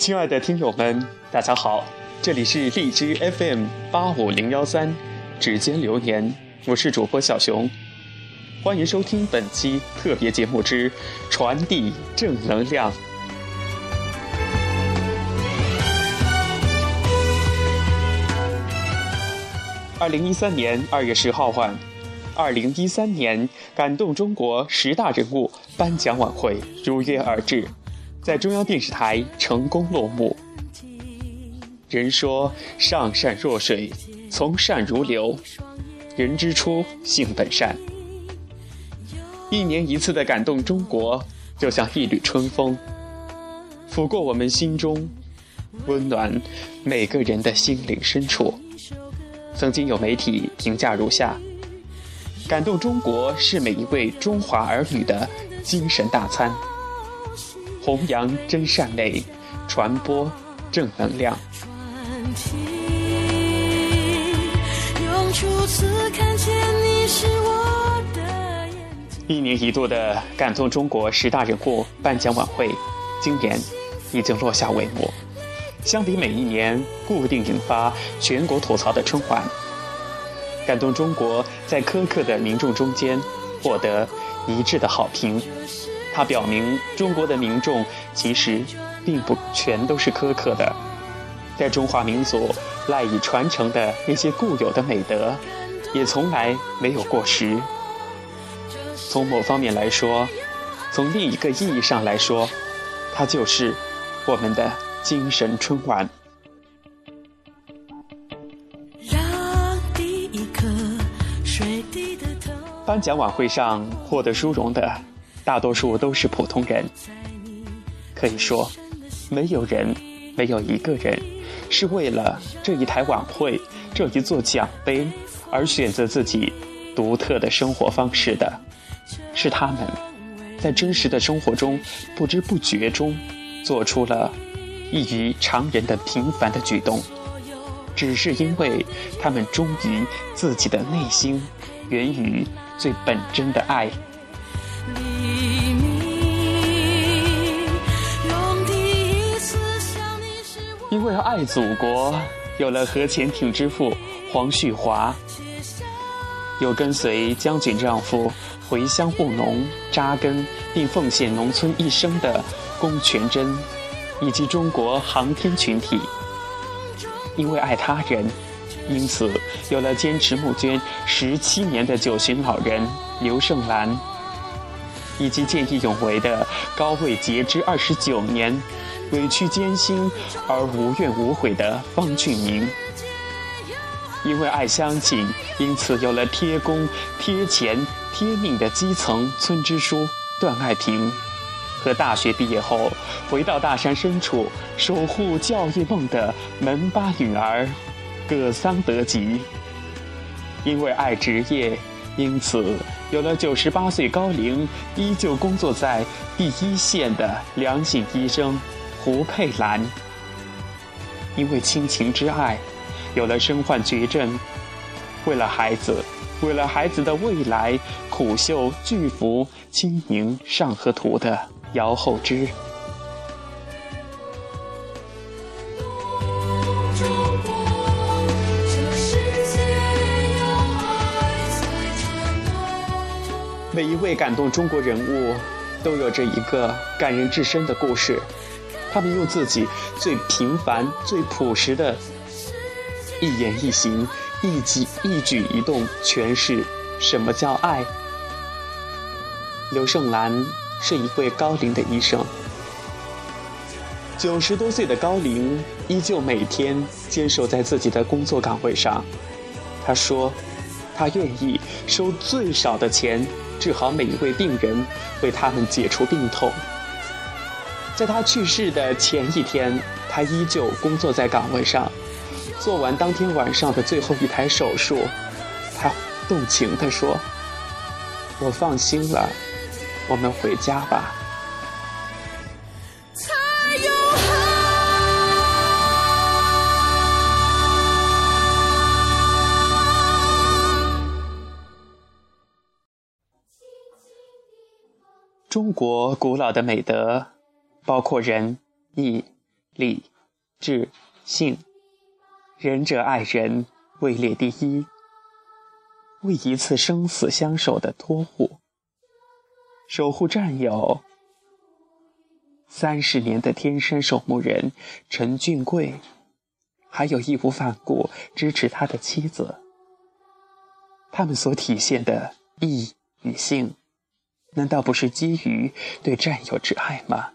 亲爱的听友们，大家好，这里是荔枝 FM 八五零幺三，指尖流年，我是主播小熊，欢迎收听本期特别节目之传递正能量。二零一三年二月十号晚，二零一三年感动中国十大人物颁奖晚会如约而至。在中央电视台成功落幕。人说上善若水，从善如流。人之初，性本善。一年一次的感动中国，就像一缕春风，拂过我们心中，温暖每个人的心灵深处。曾经有媒体评价如下：感动中国是每一位中华儿女的精神大餐。弘扬真善美，传播正能量。一年一度的感动中国十大人物颁奖晚会，今年已经落下帷幕。相比每一年固定引发全国吐槽的春晚，感动中国在苛刻的民众中间获得一致的好评。它表明，中国的民众其实并不全都是苛刻的，在中华民族赖以传承的那些固有的美德，也从来没有过时。从某方面来说，从另一个意义上来说，它就是我们的精神春晚。颁奖晚会上获得殊荣的。大多数都是普通人，可以说，没有人，没有一个人，是为了这一台晚会、这一座奖杯而选择自己独特的生活方式的，是他们，在真实的生活中不知不觉中做出了异于常人的平凡的举动，只是因为他们忠于自己的内心，源于最本真的爱。爱祖国，有了核潜艇之父黄旭华，有跟随将军丈夫回乡务农、扎根并奉献农村一生的龚全珍，以及中国航天群体。因为爱他人，因此有了坚持募捐十七年的九旬老人刘胜兰，以及见义勇为的高位截肢二十九年。委屈艰辛而无怨无悔的方俊明，因为爱乡亲，因此有了贴工、贴钱、贴命的基层村支书段爱平，和大学毕业后回到大山深处守护教育梦的门巴女儿葛桑德吉。因为爱职业，因此有了九十八岁高龄依旧工作在第一线的良心医生。胡佩兰，因为亲情之爱，有了身患绝症，为了孩子，为了孩子的未来，苦绣巨幅《清明上河图》的姚厚之。每一位感动中国人物，都有着一个感人至深的故事。他们用自己最平凡、最朴实的一言一行、一举一举一动，诠释什么叫爱。刘胜兰是一位高龄的医生，九十多岁的高龄，依旧每天坚守在自己的工作岗位上。他说：“他愿意收最少的钱，治好每一位病人，为他们解除病痛。”在他去世的前一天，他依旧工作在岗位上，做完当天晚上的最后一台手术，他动情地说：“我放心了，我们回家吧。”中国古老的美德。包括仁义、礼、智、信，仁者爱人，位列第一。为一次生死相守的托护，守护战友。三十年的天山守墓人陈俊贵，还有义无反顾支持他的妻子，他们所体现的义与信，难道不是基于对战友之爱吗？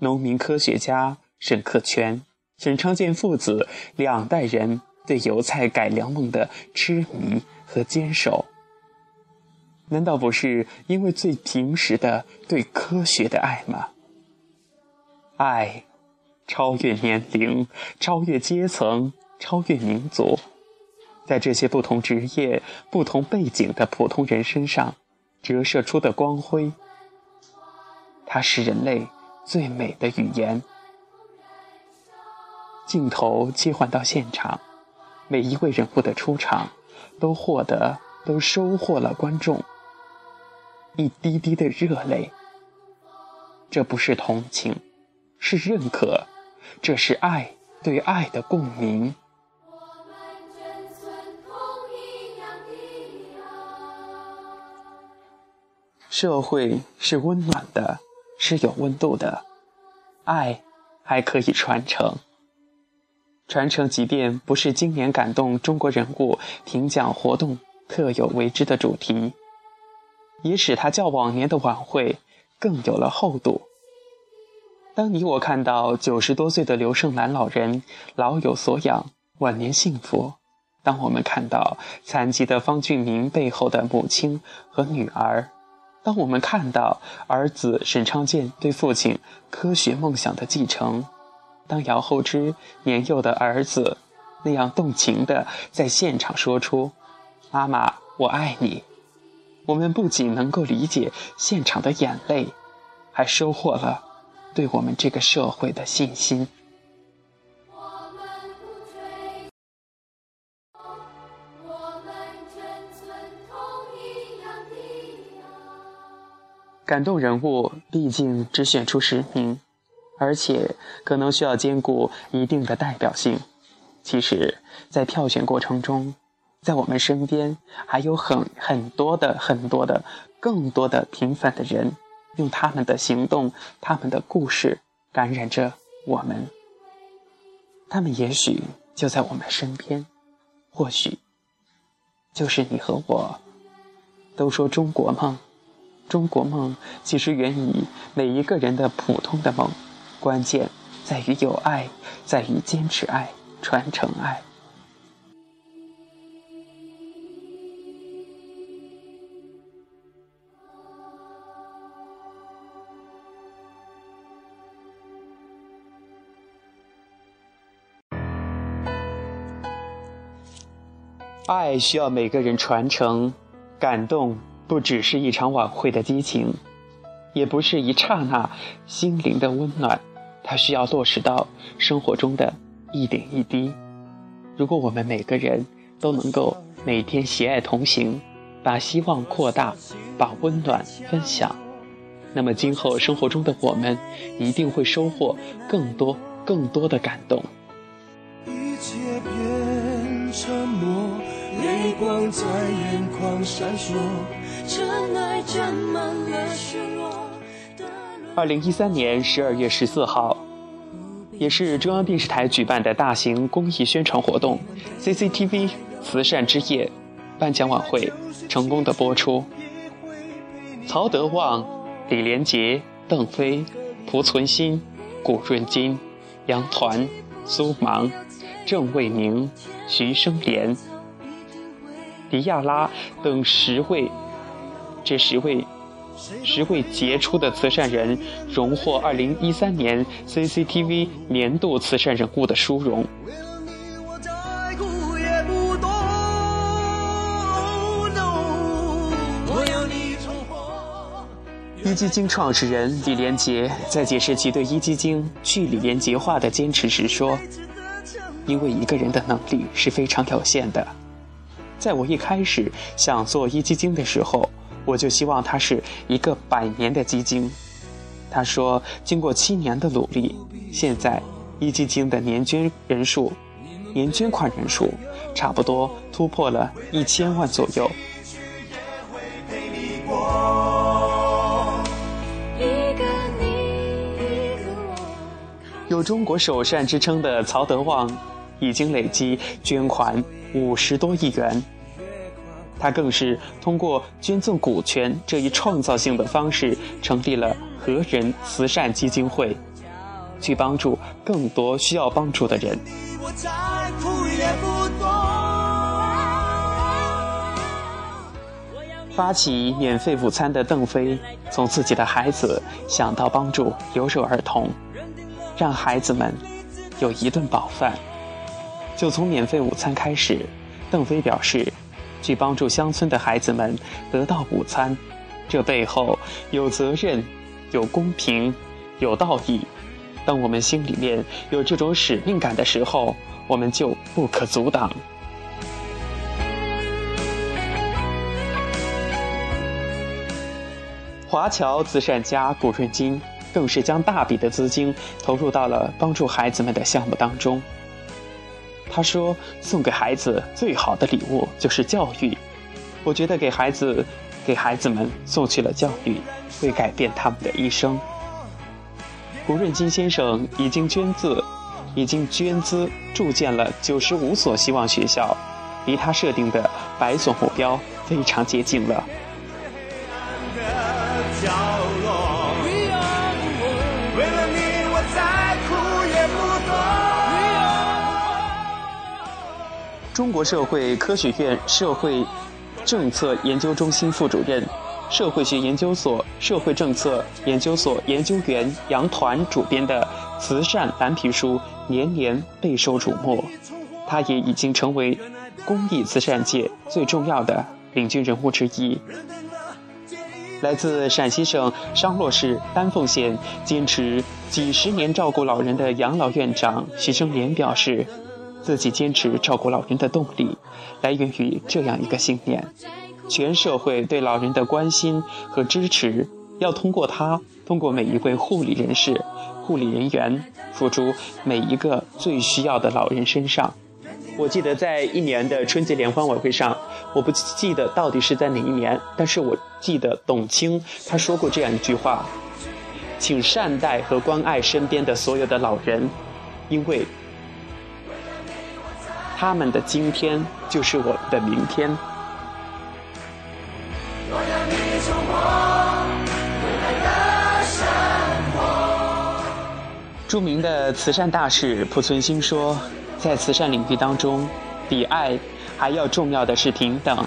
农民科学家沈克全、沈昌建父子两代人。对油菜改良梦的痴迷和坚守，难道不是因为最平实的对科学的爱吗？爱，超越年龄，超越阶层，超越民族，在这些不同职业、不同背景的普通人身上折射出的光辉，它是人类最美的语言。镜头切换到现场。每一位人物的出场，都获得、都收获了观众一滴滴的热泪。这不是同情，是认可，这是爱对爱的共鸣。社会是温暖的，是有温度的，爱还可以传承。传承，即便不是今年感动中国人物评奖活动特有为之的主题，也使它较往年的晚会更有了厚度。当你我看到九十多岁的刘胜男老人老有所养，晚年幸福；当我们看到残疾的方俊明背后的母亲和女儿；当我们看到儿子沈昌健对父亲科学梦想的继承。当姚厚之年幼的儿子那样动情地在现场说出“妈妈，我爱你”，我们不仅能够理解现场的眼泪，还收获了对我们这个社会的信心。感动人物毕竟只选出十名。而且可能需要兼顾一定的代表性。其实，在票选过程中，在我们身边还有很很多的、很多的、更多的平凡的人，用他们的行动、他们的故事感染着我们。他们也许就在我们身边，或许就是你和我。都说中国梦，中国梦其实源于每一个人的普通的梦。关键在于有爱，在于坚持爱，传承爱。爱需要每个人传承，感动不只是一场晚会的激情，也不是一刹那心灵的温暖。它需要落实到生活中的一点一滴。如果我们每个人都能够每天携爱同行，把希望扩大，把温暖分享，那么今后生活中的我们一定会收获更多更多的感动。一切变沉默，泪光在眼眶闪烁，二零一三年十二月十四号，也是中央电视台举办的大型公益宣传活动 ——CCTV 慈善之夜颁奖晚会成功的播出。曹德旺、李连杰、邓飞、濮存昕、古润金、杨团、苏芒、郑卫民、徐生莲、迪亚拉等十位，这十位。十位杰出的慈善人荣获二零一三年 CCTV 年度慈善人物的殊荣。一基金创始人李连杰在解释其对一基金去李连杰化的坚持时说：“因为一个人的能力是非常有限的，在我一开始想做一基金的时候。”我就希望它是一个百年的基金，他说，经过七年的努力，现在壹基金的年捐人数、年捐款人数差不多突破了一千万左右。有中国首善之称的曹德旺，已经累积捐款五十多亿元。他更是通过捐赠股权这一创造性的方式，成立了和人慈善基金会，去帮助更多需要帮助的人。发起免费午餐的邓飞，从自己的孩子想到帮助留守儿童。让孩子们有一顿饱饭，就从免费午餐开始。邓飞表示，去帮助乡村的孩子们得到午餐，这背后有责任、有公平、有道义。当我们心里面有这种使命感的时候，我们就不可阻挡。华侨慈善家古润金。更是将大笔的资金投入到了帮助孩子们的项目当中。他说：“送给孩子最好的礼物就是教育。我觉得给孩子、给孩子们送去了教育，会改变他们的一生。”胡润金先生已经捐资，已经捐资筑建了九十五所希望学校，离他设定的百所目标非常接近了。中国社会科学院社会政策研究中心副主任、社会学研究所社会政策研究所研究员杨团主编的慈善蓝皮书年年备受瞩目，他也已经成为公益慈善界最重要的领军人物之一。来自陕西省商洛市丹凤县，坚持几十年照顾老人的养老院长徐生莲表示。自己坚持照顾老人的动力，来源于这样一个信念：全社会对老人的关心和支持，要通过他，通过每一位护理人士、护理人员，付诸每一个最需要的老人身上。我记得在一年的春节联欢晚会上，我不记得到底是在哪一年，但是我记得董卿他说过这样一句话：“请善待和关爱身边的所有的老人，因为。”他们的今天就是我们的明天。著名的慈善大使濮存昕说：“在慈善领域当中，比爱还要重要的是平等。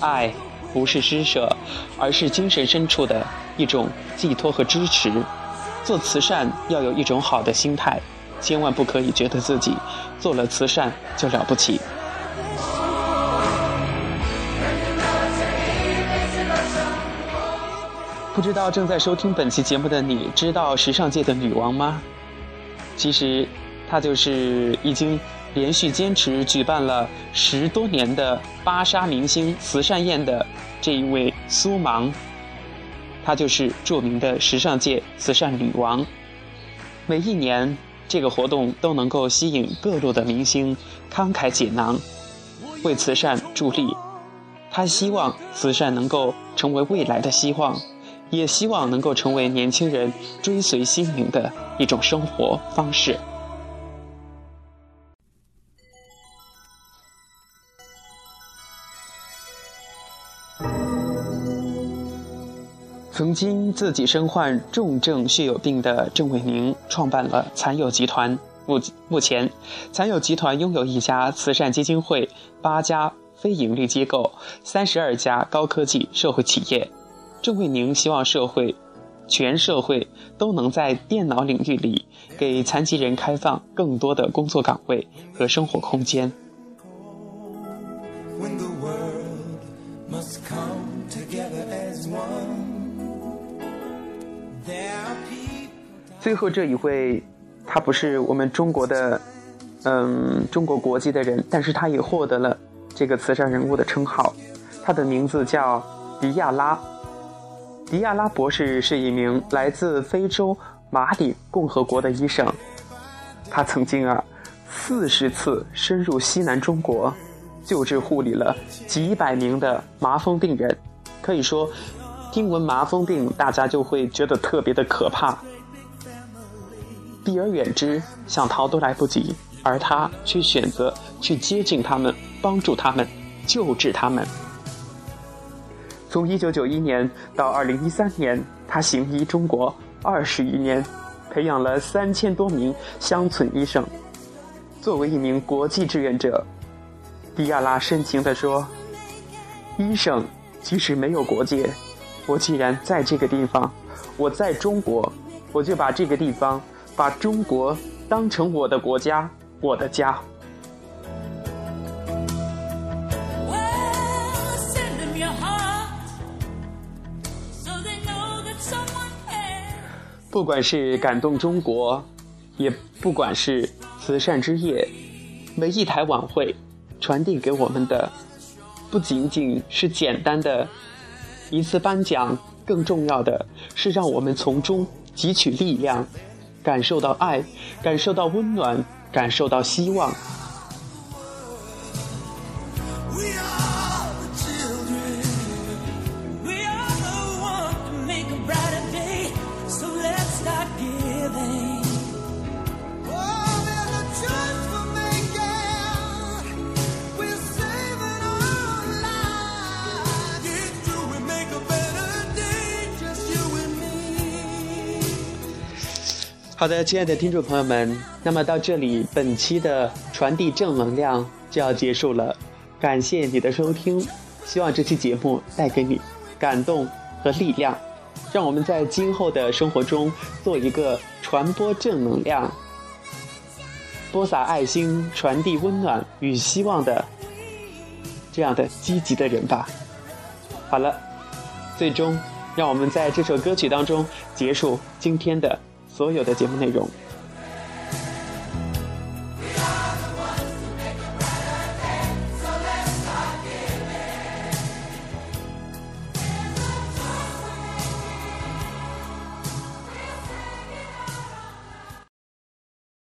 爱不是施舍，而是精神深处的一种寄托和支持。做慈善要有一种好的心态。”千万不可以觉得自己做了慈善就了不起。不知道正在收听本期节目的你，知道时尚界的女王吗？其实，她就是已经连续坚持举办了十多年的芭莎明星慈善宴的这一位苏芒。她就是著名的时尚界慈善女王。每一年。这个活动都能够吸引各路的明星慷慨解囊，为慈善助力。他希望慈善能够成为未来的希望，也希望能够成为年轻人追随心灵的一种生活方式。曾经自己身患重症血友病的郑伟宁创办了残友集团。目目前，残友集团拥有一家慈善基金会、八家非营利机构、三十二家高科技社会企业。郑伟宁希望社会，全社会都能在电脑领域里给残疾人开放更多的工作岗位和生活空间。最后这一位，他不是我们中国的，嗯，中国国籍的人，但是他也获得了这个慈善人物的称号。他的名字叫迪亚拉。迪亚拉博士是一名来自非洲马里共和国的医生，他曾经啊四十次深入西南中国，救治护理了几百名的麻风病人。可以说，听闻麻风病，大家就会觉得特别的可怕，避而远之，想逃都来不及。而他却选择去接近他们，帮助他们，救治他们。从一九九一年到二零一三年，他行医中国二十余年，培养了三千多名乡村医生。作为一名国际志愿者，迪亚拉深情地说：“医生即使没有国界，我既然在这个地方，我在中国，我就把这个地方，把中国当成我的国家。”我的家。不管是感动中国，也不管是慈善之夜，每一台晚会传递给我们的，不仅仅是简单的一次颁奖，更重要的是让我们从中汲取力量，感受到爱，感受到温暖。感受到希望。好的，亲爱的听众朋友们，那么到这里，本期的传递正能量就要结束了。感谢你的收听，希望这期节目带给你感动和力量，让我们在今后的生活中做一个传播正能量、播撒爱心、传递温暖与希望的这样的积极的人吧。好了，最终让我们在这首歌曲当中结束今天的。所有的节目内容。